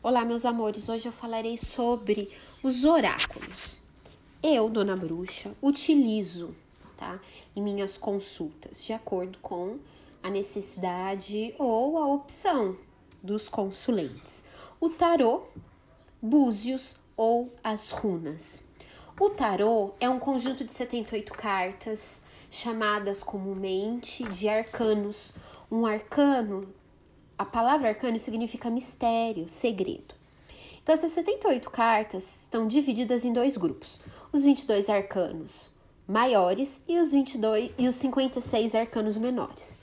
Olá, meus amores. Hoje eu falarei sobre os oráculos. Eu, dona bruxa, utilizo, tá, em minhas consultas, de acordo com a necessidade ou a opção dos consulentes. O tarô, búzios ou as runas. O tarô é um conjunto de 78 cartas, chamadas comumente de arcanos. Um arcano a palavra arcano significa mistério, segredo. Então, essas 78 cartas estão divididas em dois grupos: os 22 arcanos maiores e os 22 e os 56 arcanos menores.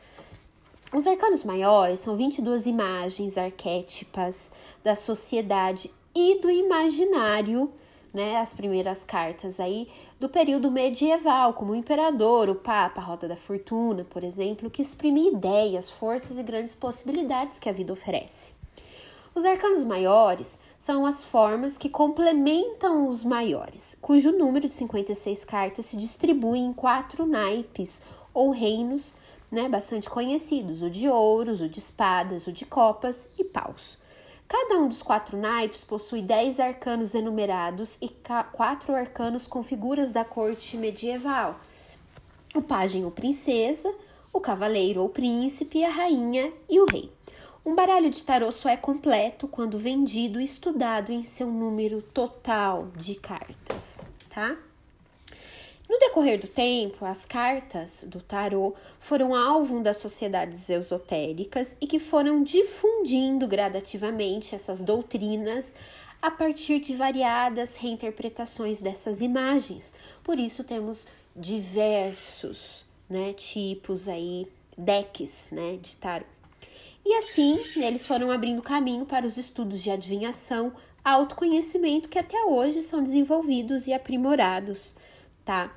Os arcanos maiores são 22 imagens arquétipas da sociedade e do imaginário né, as primeiras cartas aí do período medieval, como o imperador, o papa, a roda da fortuna, por exemplo, que exprime ideias, forças e grandes possibilidades que a vida oferece. Os arcanos maiores são as formas que complementam os maiores, cujo número de 56 cartas se distribui em quatro naipes ou reinos né, bastante conhecidos: o de ouros, o de espadas, o de copas e paus. Cada um dos quatro naipes possui dez arcanos enumerados e quatro arcanos com figuras da corte medieval: o pajem ou princesa, o cavaleiro ou príncipe, a rainha e o rei. Um baralho de tarô só é completo quando vendido e estudado em seu número total de cartas, tá? No decorrer do tempo, as cartas do tarô foram alvo das sociedades esotéricas e que foram difundindo gradativamente essas doutrinas a partir de variadas reinterpretações dessas imagens. Por isso temos diversos, né, tipos aí, decks, né, de tarô. E assim, eles foram abrindo caminho para os estudos de adivinhação, autoconhecimento que até hoje são desenvolvidos e aprimorados tá?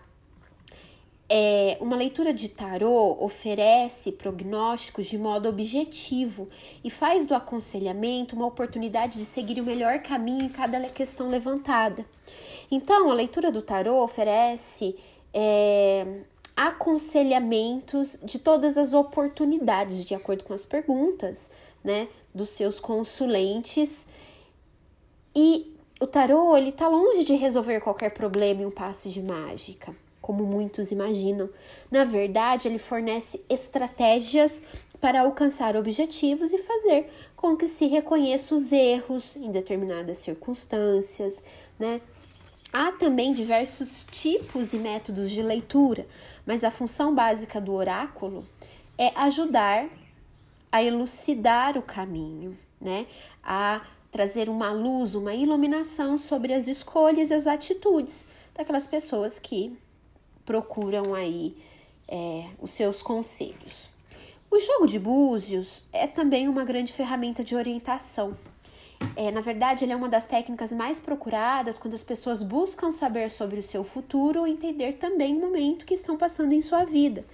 É, uma leitura de tarô oferece prognósticos de modo objetivo e faz do aconselhamento uma oportunidade de seguir o melhor caminho em cada questão levantada. Então, a leitura do tarô oferece é, aconselhamentos de todas as oportunidades, de acordo com as perguntas né, dos seus consulentes. E o tarô ele está longe de resolver qualquer problema em um passe de mágica, como muitos imaginam. Na verdade, ele fornece estratégias para alcançar objetivos e fazer com que se reconheça os erros em determinadas circunstâncias, né? Há também diversos tipos e métodos de leitura, mas a função básica do oráculo é ajudar a elucidar o caminho, né? A trazer uma luz, uma iluminação sobre as escolhas e as atitudes daquelas pessoas que procuram aí é, os seus conselhos. O jogo de búzios é também uma grande ferramenta de orientação. É, na verdade, ele é uma das técnicas mais procuradas quando as pessoas buscam saber sobre o seu futuro ou entender também o momento que estão passando em sua vida.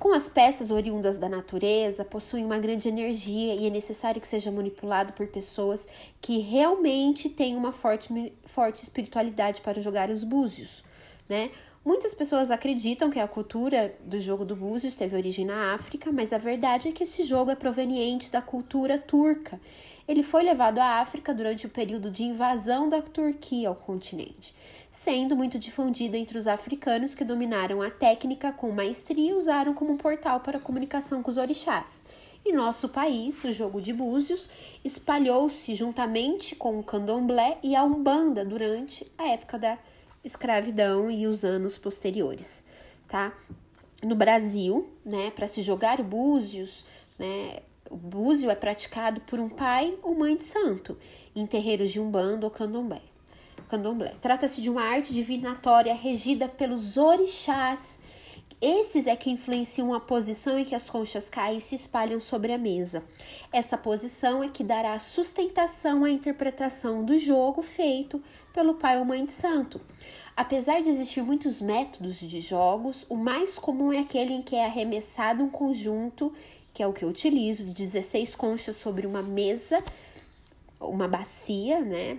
Com as peças oriundas da natureza, possuem uma grande energia e é necessário que seja manipulado por pessoas que realmente têm uma forte, forte espiritualidade para jogar os búzios, né? Muitas pessoas acreditam que a cultura do jogo do búzios teve origem na África, mas a verdade é que esse jogo é proveniente da cultura turca ele foi levado à África durante o período de invasão da Turquia ao continente, sendo muito difundido entre os africanos que dominaram a técnica com maestria e usaram como um portal para comunicação com os orixás. Em nosso país, o jogo de búzios espalhou-se juntamente com o candomblé e a umbanda durante a época da escravidão e os anos posteriores, tá? No Brasil, né, para se jogar búzios, né, o búzio é praticado por um pai ou mãe de santo em terreiros de umbanda ou candomblé. candomblé. Trata-se de uma arte divinatória regida pelos orixás. Esses é que influenciam a posição em que as conchas caem e se espalham sobre a mesa. Essa posição é que dará sustentação à interpretação do jogo feito pelo pai ou mãe de santo. Apesar de existir muitos métodos de jogos, o mais comum é aquele em que é arremessado um conjunto que é o que eu utilizo, de 16 conchas sobre uma mesa, uma bacia, né?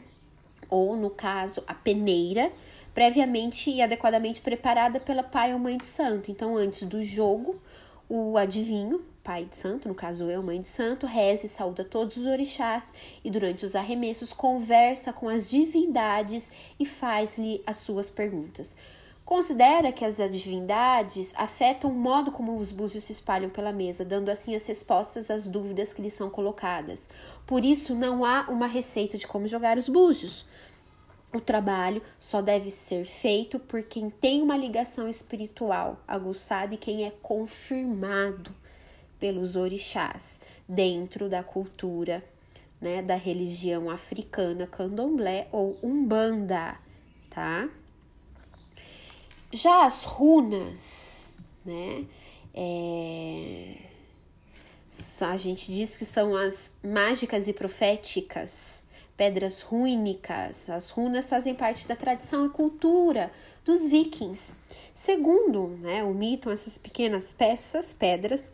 Ou no caso, a peneira, previamente e adequadamente preparada pela pai ou mãe de santo. Então, antes do jogo, o adivinho, pai de santo, no caso eu, mãe de santo, reza e saúda todos os orixás e durante os arremessos conversa com as divindades e faz-lhe as suas perguntas. Considera que as divindades afetam o modo como os búzios se espalham pela mesa, dando assim as respostas às dúvidas que lhes são colocadas. Por isso, não há uma receita de como jogar os búzios. O trabalho só deve ser feito por quem tem uma ligação espiritual aguçada e quem é confirmado pelos orixás dentro da cultura né, da religião africana candomblé ou umbanda, tá? Já as runas, né? É... A gente diz que são as mágicas e proféticas, pedras rúnicas. As runas fazem parte da tradição e cultura dos vikings. Segundo né, o mito, essas pequenas peças, pedras,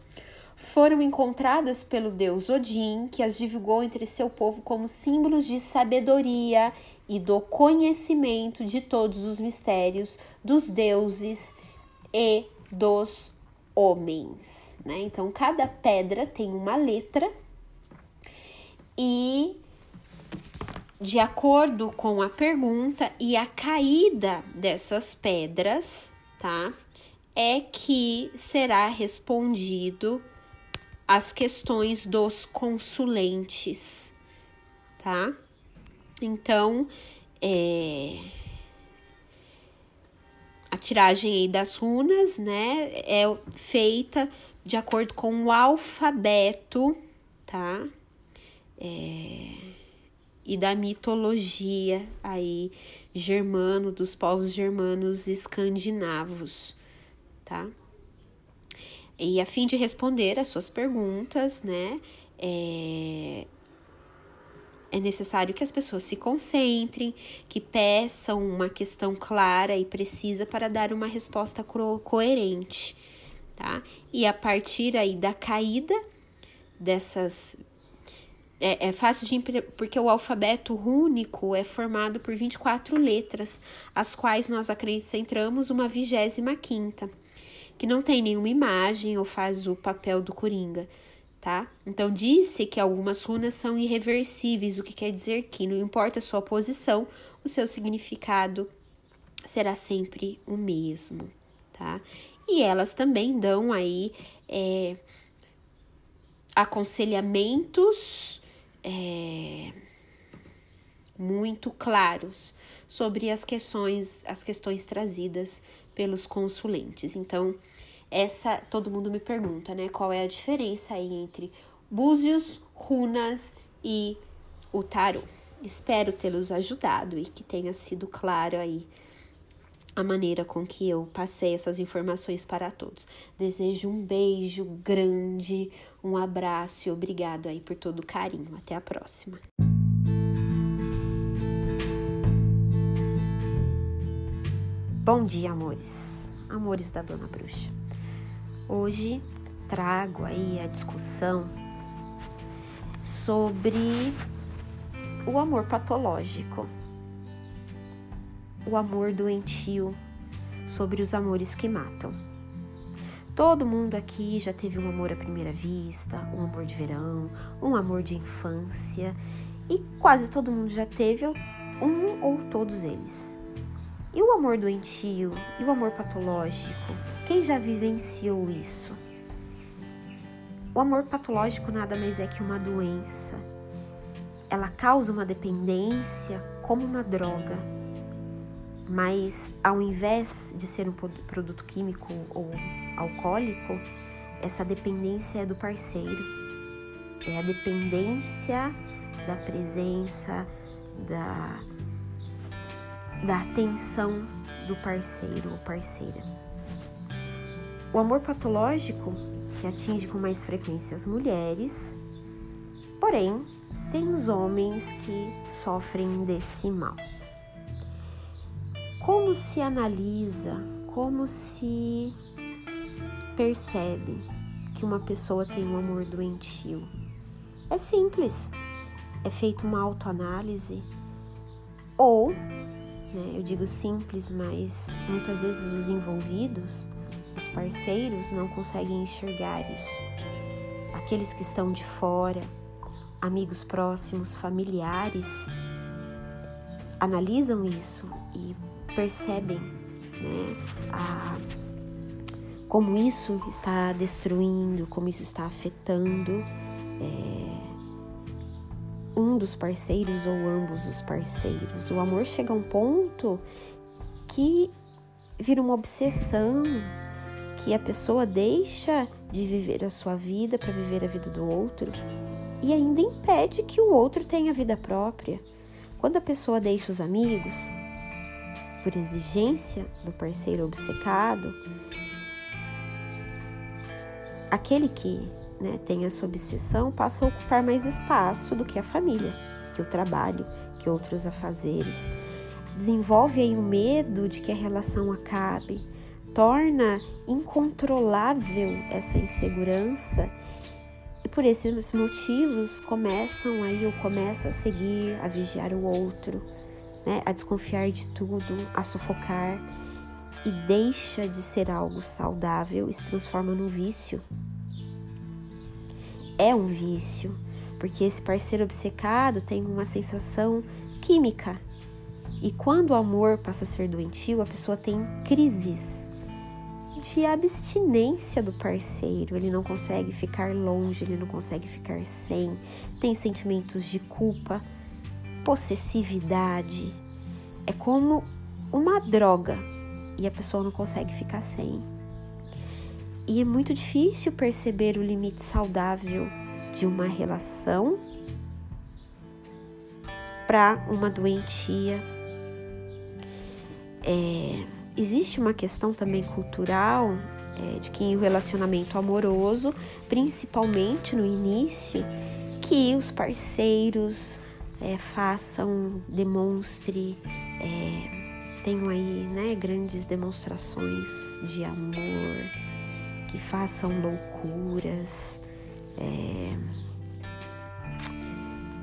foram encontradas pelo deus Odin, que as divulgou entre seu povo como símbolos de sabedoria e do conhecimento de todos os mistérios dos deuses e dos homens. Né? Então, cada pedra tem uma letra e, de acordo com a pergunta e a caída dessas pedras, tá? É que será respondido as questões dos consulentes, tá? Então, é, a tiragem aí das runas, né, é feita de acordo com o alfabeto, tá? É, e da mitologia aí germano, dos povos germanos escandinavos, tá? E a fim de responder as suas perguntas, né, é, é necessário que as pessoas se concentrem, que peçam uma questão clara e precisa para dar uma resposta co coerente, tá? E a partir aí da caída dessas. É, é fácil de. Porque o alfabeto rúnico é formado por 24 letras, as quais nós acrescentamos uma vigésima quinta, que não tem nenhuma imagem ou faz o papel do coringa tá? Então, disse que algumas runas são irreversíveis, o que quer dizer que não importa a sua posição, o seu significado será sempre o mesmo, tá? E elas também dão aí é, aconselhamentos é, muito claros sobre as questões, as questões trazidas pelos consulentes. Então, essa todo mundo me pergunta, né? Qual é a diferença aí entre búzios, runas e o tarô. Espero tê-los ajudado e que tenha sido claro aí a maneira com que eu passei essas informações para todos. Desejo um beijo grande, um abraço e obrigado aí por todo o carinho. Até a próxima. Bom dia, amores. Amores da Dona Bruxa. Hoje trago aí a discussão sobre o amor patológico, o amor doentio, sobre os amores que matam. Todo mundo aqui já teve um amor à primeira vista, um amor de verão, um amor de infância e quase todo mundo já teve um ou todos eles. E o amor doentio e o amor patológico? Quem já vivenciou isso? O amor patológico nada mais é que uma doença. Ela causa uma dependência como uma droga. Mas ao invés de ser um produto químico ou alcoólico, essa dependência é do parceiro. É a dependência da presença, da da atenção do parceiro ou parceira. O amor patológico, que atinge com mais frequência as mulheres, porém, tem os homens que sofrem desse mal. Como se analisa, como se percebe que uma pessoa tem um amor doentio? É simples. É feita uma autoanálise ou né? Eu digo simples, mas muitas vezes os envolvidos os parceiros não conseguem enxergar isso. Aqueles que estão de fora, amigos próximos, familiares, analisam isso e percebem né, a, como isso está destruindo, como isso está afetando é, um dos parceiros ou ambos os parceiros. O amor chega a um ponto que vira uma obsessão, que a pessoa deixa de viver a sua vida para viver a vida do outro e ainda impede que o outro tenha vida própria. Quando a pessoa deixa os amigos, por exigência do parceiro obcecado, aquele que né, tem essa obsessão passa a ocupar mais espaço do que a família, que o trabalho, que outros afazeres. Desenvolve aí o medo de que a relação acabe, torna incontrolável essa insegurança e por esses motivos começam aí ou começa a seguir, a vigiar o outro, né, a desconfiar de tudo, a sufocar e deixa de ser algo saudável e se transforma num vício. É um vício, porque esse parceiro obcecado tem uma sensação química. E quando o amor passa a ser doentio, a pessoa tem crises de abstinência do parceiro. Ele não consegue ficar longe, ele não consegue ficar sem, tem sentimentos de culpa, possessividade. É como uma droga e a pessoa não consegue ficar sem. E é muito difícil perceber o limite saudável de uma relação para uma doentia. É, existe uma questão também cultural é, de que o relacionamento amoroso, principalmente no início, que os parceiros é, façam, demonstre, é, tenham aí né, grandes demonstrações de amor, que façam loucuras. É,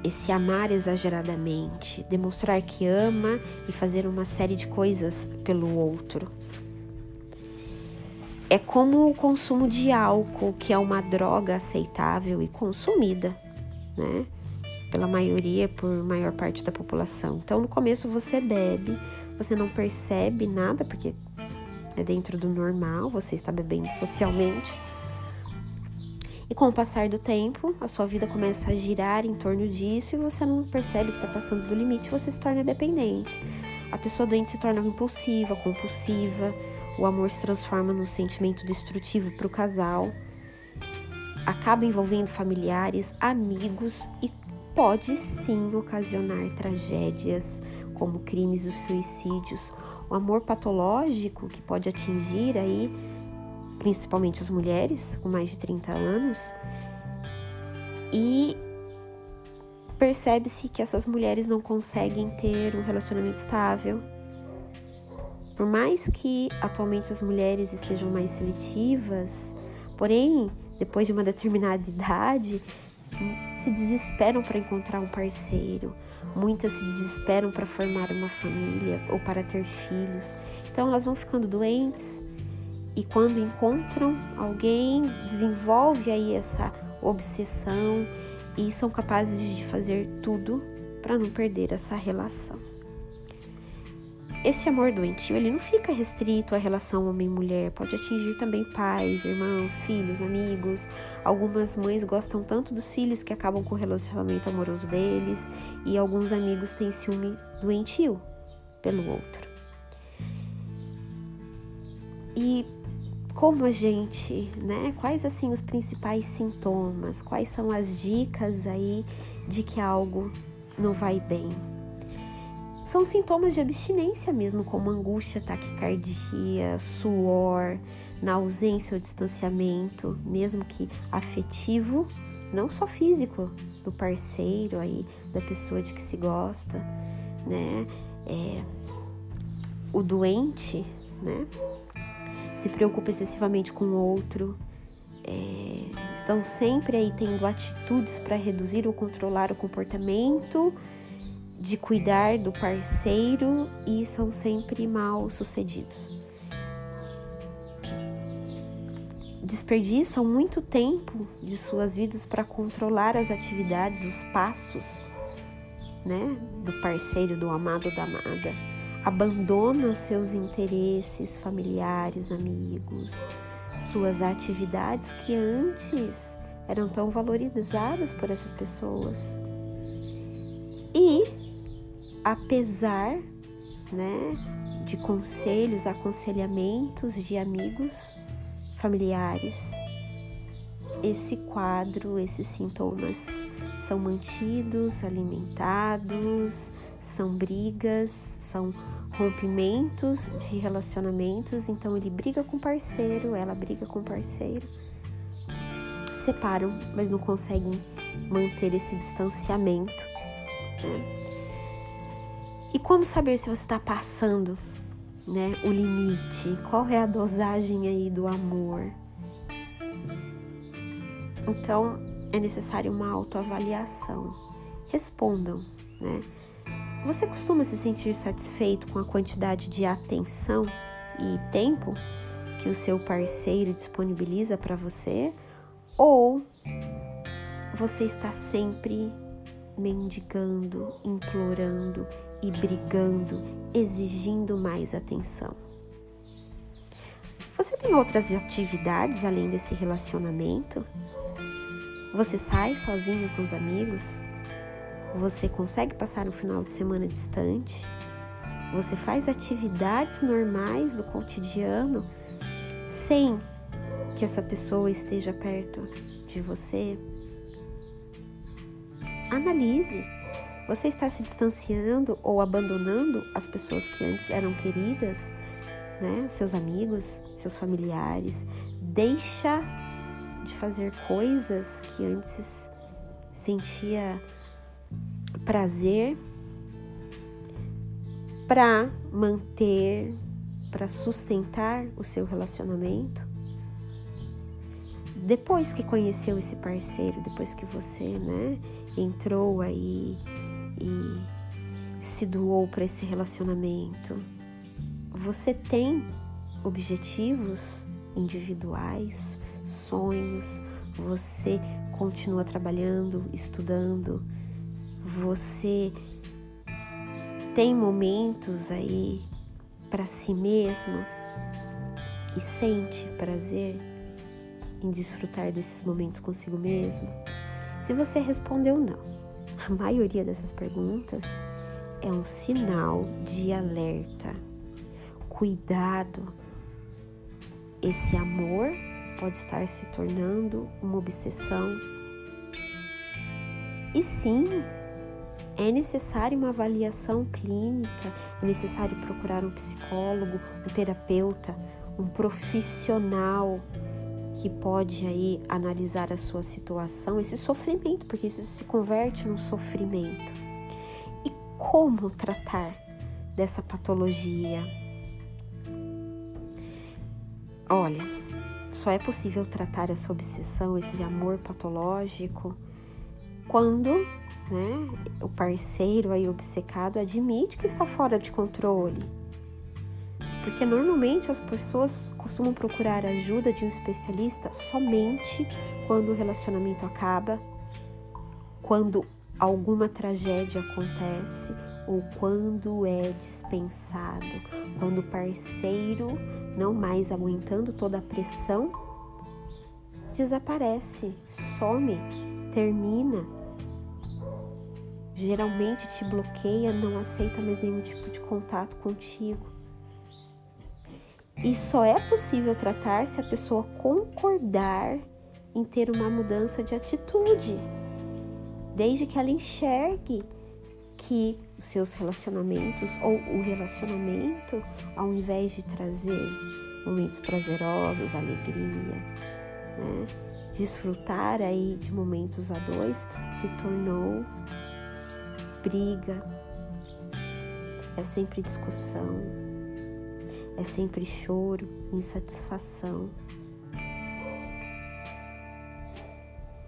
esse amar exageradamente, demonstrar que ama e fazer uma série de coisas pelo outro. É como o consumo de álcool, que é uma droga aceitável e consumida, né? Pela maioria, por maior parte da população. Então, no começo você bebe, você não percebe nada, porque é dentro do normal, você está bebendo socialmente e com o passar do tempo, a sua vida começa a girar em torno disso e você não percebe que está passando do limite, você se torna dependente. A pessoa doente se torna impulsiva, compulsiva, o amor se transforma num sentimento destrutivo para o casal, acaba envolvendo familiares, amigos e pode sim ocasionar tragédias como crimes e suicídios. O amor patológico que pode atingir aí principalmente as mulheres com mais de 30 anos, e percebe-se que essas mulheres não conseguem ter um relacionamento estável. Por mais que atualmente as mulheres estejam mais seletivas, porém, depois de uma determinada idade, se desesperam para encontrar um parceiro. Muitas se desesperam para formar uma família ou para ter filhos. Então elas vão ficando doentes e quando encontram alguém, desenvolve aí essa obsessão e são capazes de fazer tudo para não perder essa relação. Esse amor doentio, ele não fica restrito à relação homem-mulher, pode atingir também pais, irmãos, filhos, amigos. Algumas mães gostam tanto dos filhos que acabam com o relacionamento amoroso deles, e alguns amigos têm ciúme doentio pelo outro. E como a gente, né? Quais assim os principais sintomas? Quais são as dicas aí de que algo não vai bem? São sintomas de abstinência mesmo, como angústia, taquicardia, suor, na ausência ou distanciamento, mesmo que afetivo, não só físico, do parceiro aí, da pessoa de que se gosta, né? É, o doente, né? se preocupa excessivamente com o outro, é, estão sempre aí tendo atitudes para reduzir ou controlar o comportamento, de cuidar do parceiro e são sempre mal sucedidos. desperdiçam muito tempo de suas vidas para controlar as atividades, os passos, né, do parceiro, do amado da amada. Abandonam seus interesses familiares, amigos, suas atividades que antes eram tão valorizadas por essas pessoas. E apesar, né, de conselhos, aconselhamentos de amigos, familiares, esse quadro, esses sintomas são mantidos, alimentados, são brigas, são rompimentos de relacionamentos. Então ele briga com parceiro, ela briga com parceiro, separam, mas não conseguem manter esse distanciamento. Né? E como saber se você está passando né? O limite, qual é a dosagem aí do amor? Então, é necessário uma autoavaliação. Respondam, né? Você costuma se sentir satisfeito com a quantidade de atenção e tempo que o seu parceiro disponibiliza para você? Ou você está sempre mendigando, implorando e brigando, exigindo mais atenção. Você tem outras atividades além desse relacionamento? Você sai sozinho com os amigos? Você consegue passar um final de semana distante? Você faz atividades normais do cotidiano sem que essa pessoa esteja perto de você? Analise você está se distanciando ou abandonando as pessoas que antes eram queridas, né? Seus amigos, seus familiares. Deixa de fazer coisas que antes sentia prazer para manter, para sustentar o seu relacionamento. Depois que conheceu esse parceiro, depois que você, né, entrou aí e se doou para esse relacionamento. Você tem objetivos individuais, sonhos, você continua trabalhando, estudando, você tem momentos aí para si mesmo e sente prazer em desfrutar desses momentos consigo mesmo? Se você respondeu não, a maioria dessas perguntas é um sinal de alerta. Cuidado, esse amor pode estar se tornando uma obsessão. E sim, é necessário uma avaliação clínica, é necessário procurar um psicólogo, um terapeuta, um profissional que pode aí analisar a sua situação, esse sofrimento, porque isso se converte num sofrimento. E como tratar dessa patologia? Olha, só é possível tratar essa obsessão, esse amor patológico, quando né, o parceiro aí obcecado admite que está fora de controle porque normalmente as pessoas costumam procurar ajuda de um especialista somente quando o relacionamento acaba, quando alguma tragédia acontece ou quando é dispensado, quando o parceiro, não mais aguentando toda a pressão, desaparece, some, termina. Geralmente te bloqueia, não aceita mais nenhum tipo de contato contigo. E só é possível tratar se a pessoa concordar em ter uma mudança de atitude, desde que ela enxergue que os seus relacionamentos ou o relacionamento, ao invés de trazer momentos prazerosos, alegria, né, desfrutar aí de momentos a dois, se tornou briga, é sempre discussão, é sempre choro, insatisfação.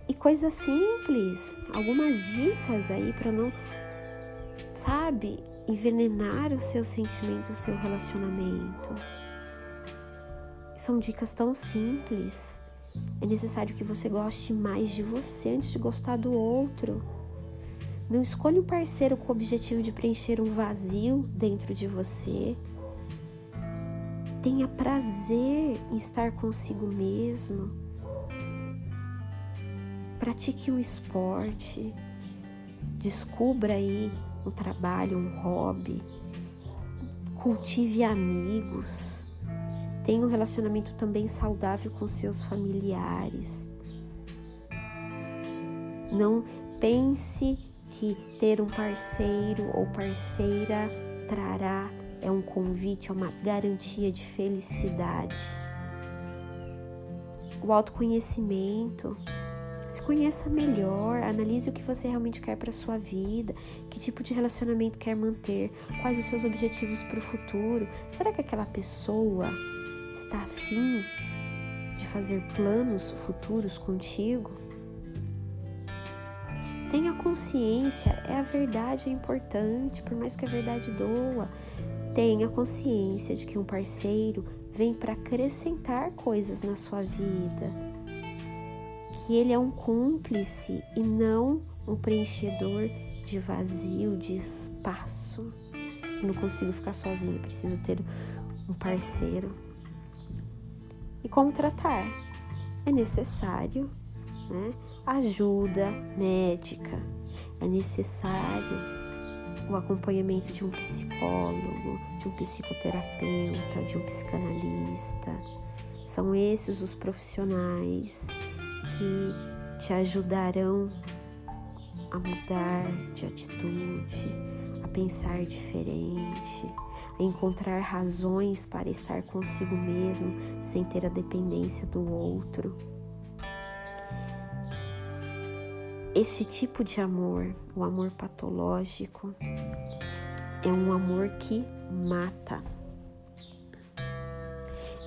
E coisas simples, algumas dicas aí para não, sabe, envenenar o seu sentimento, o seu relacionamento. São dicas tão simples. É necessário que você goste mais de você antes de gostar do outro. Não escolha um parceiro com o objetivo de preencher um vazio dentro de você. Tenha prazer em estar consigo mesmo. Pratique um esporte. Descubra aí um trabalho, um hobby. Cultive amigos. Tenha um relacionamento também saudável com seus familiares. Não pense que ter um parceiro ou parceira trará é um convite, é uma garantia de felicidade. O autoconhecimento, se conheça melhor, analise o que você realmente quer para sua vida, que tipo de relacionamento quer manter, quais os seus objetivos para o futuro. Será que aquela pessoa está afim de fazer planos futuros contigo? Tenha consciência, é a verdade é importante, por mais que a verdade doa. Tenha consciência de que um parceiro vem para acrescentar coisas na sua vida, que ele é um cúmplice e não um preenchedor de vazio, de espaço. Eu não consigo ficar sozinha, preciso ter um parceiro e como tratar. É necessário né, ajuda médica, é necessário o acompanhamento de um psicólogo, de um psicoterapeuta, de um psicanalista. São esses os profissionais que te ajudarão a mudar de atitude, a pensar diferente, a encontrar razões para estar consigo mesmo sem ter a dependência do outro. Este tipo de amor, o amor patológico, é um amor que mata.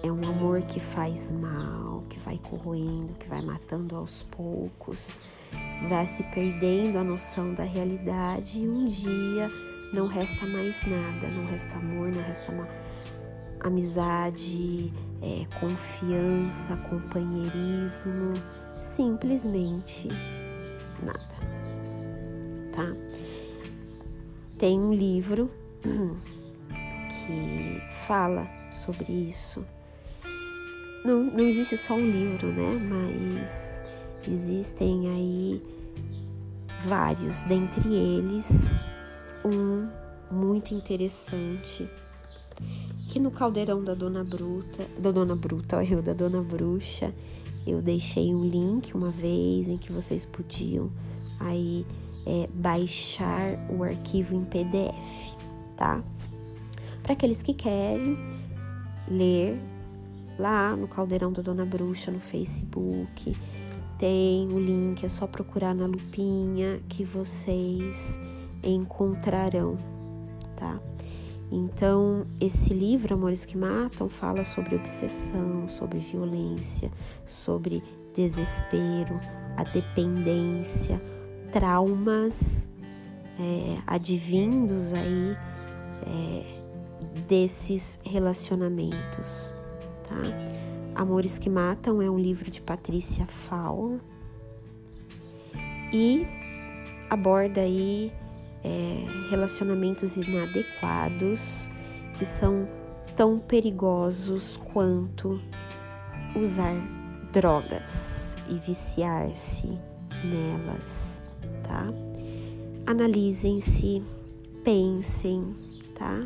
É um amor que faz mal, que vai corroendo, que vai matando aos poucos, vai se perdendo a noção da realidade e um dia não resta mais nada, não resta amor, não resta amizade, é, confiança, companheirismo, simplesmente nada, tá? Tem um livro que fala sobre isso. Não, não existe só um livro, né? Mas existem aí vários, dentre eles um muito interessante que no caldeirão da Dona Bruta, da Dona Bruta, eu da Dona Bruxa, eu deixei um link uma vez em que vocês podiam aí é, baixar o arquivo em PDF, tá? Para aqueles que querem ler lá no caldeirão da Dona Bruxa no Facebook, tem o link, é só procurar na lupinha que vocês encontrarão, tá? Então, esse livro, Amores que Matam, fala sobre obsessão, sobre violência, sobre desespero, a dependência, traumas é, advindos aí é, desses relacionamentos, tá? Amores que Matam é um livro de Patrícia Faur e aborda aí é, relacionamentos inadequados que são tão perigosos quanto usar drogas e viciar-se nelas, tá? Analisem-se, pensem, tá?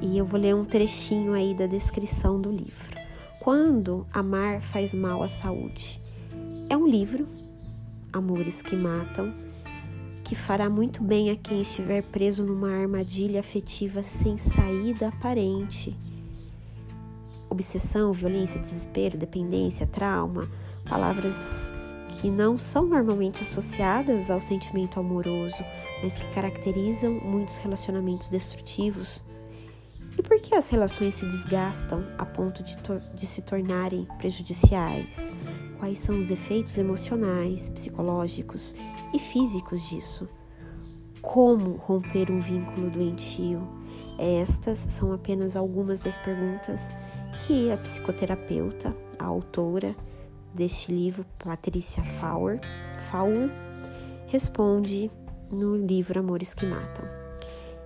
E eu vou ler um trechinho aí da descrição do livro. Quando amar faz mal à saúde. É um livro, Amores que Matam, que fará muito bem a quem estiver preso numa armadilha afetiva sem saída aparente. Obsessão, violência, desespero, dependência, trauma, palavras que não são normalmente associadas ao sentimento amoroso, mas que caracterizam muitos relacionamentos destrutivos. E por que as relações se desgastam a ponto de, de se tornarem prejudiciais? Quais são os efeitos emocionais, psicológicos e físicos disso. Como romper um vínculo doentio? Estas são apenas algumas das perguntas que a psicoterapeuta, a autora deste livro, Patrícia Fauer, Fauer responde no livro Amores que Matam.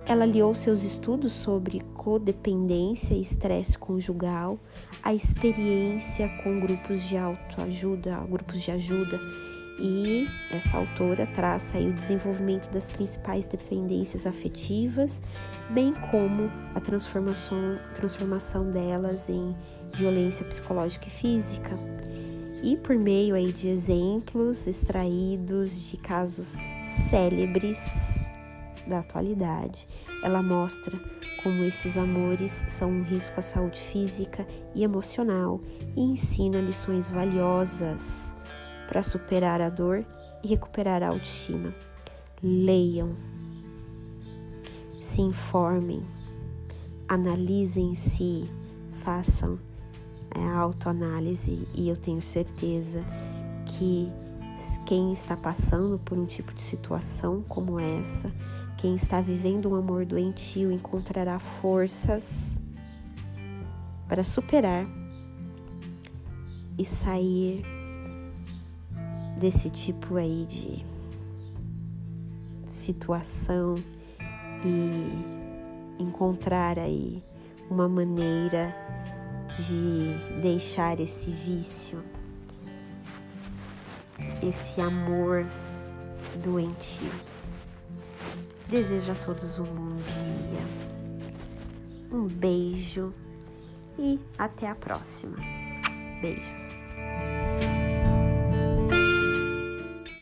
Ela aliou seus estudos sobre codependência e estresse conjugal à experiência com grupos de autoajuda, grupos de ajuda e essa autora traça o desenvolvimento das principais dependências afetivas, bem como a transformação, transformação delas em violência psicológica e física. E por meio aí de exemplos extraídos de casos célebres da atualidade, ela mostra como estes amores são um risco à saúde física e emocional e ensina lições valiosas para superar a dor e recuperar a autoestima. Leiam, se informem, analisem-se, façam a autoanálise e eu tenho certeza que quem está passando por um tipo de situação como essa, quem está vivendo um amor doentio encontrará forças para superar e sair desse tipo aí de situação e encontrar aí uma maneira de deixar esse vício, esse amor doentio. Desejo a todos um bom dia, um beijo e até a próxima. Beijos.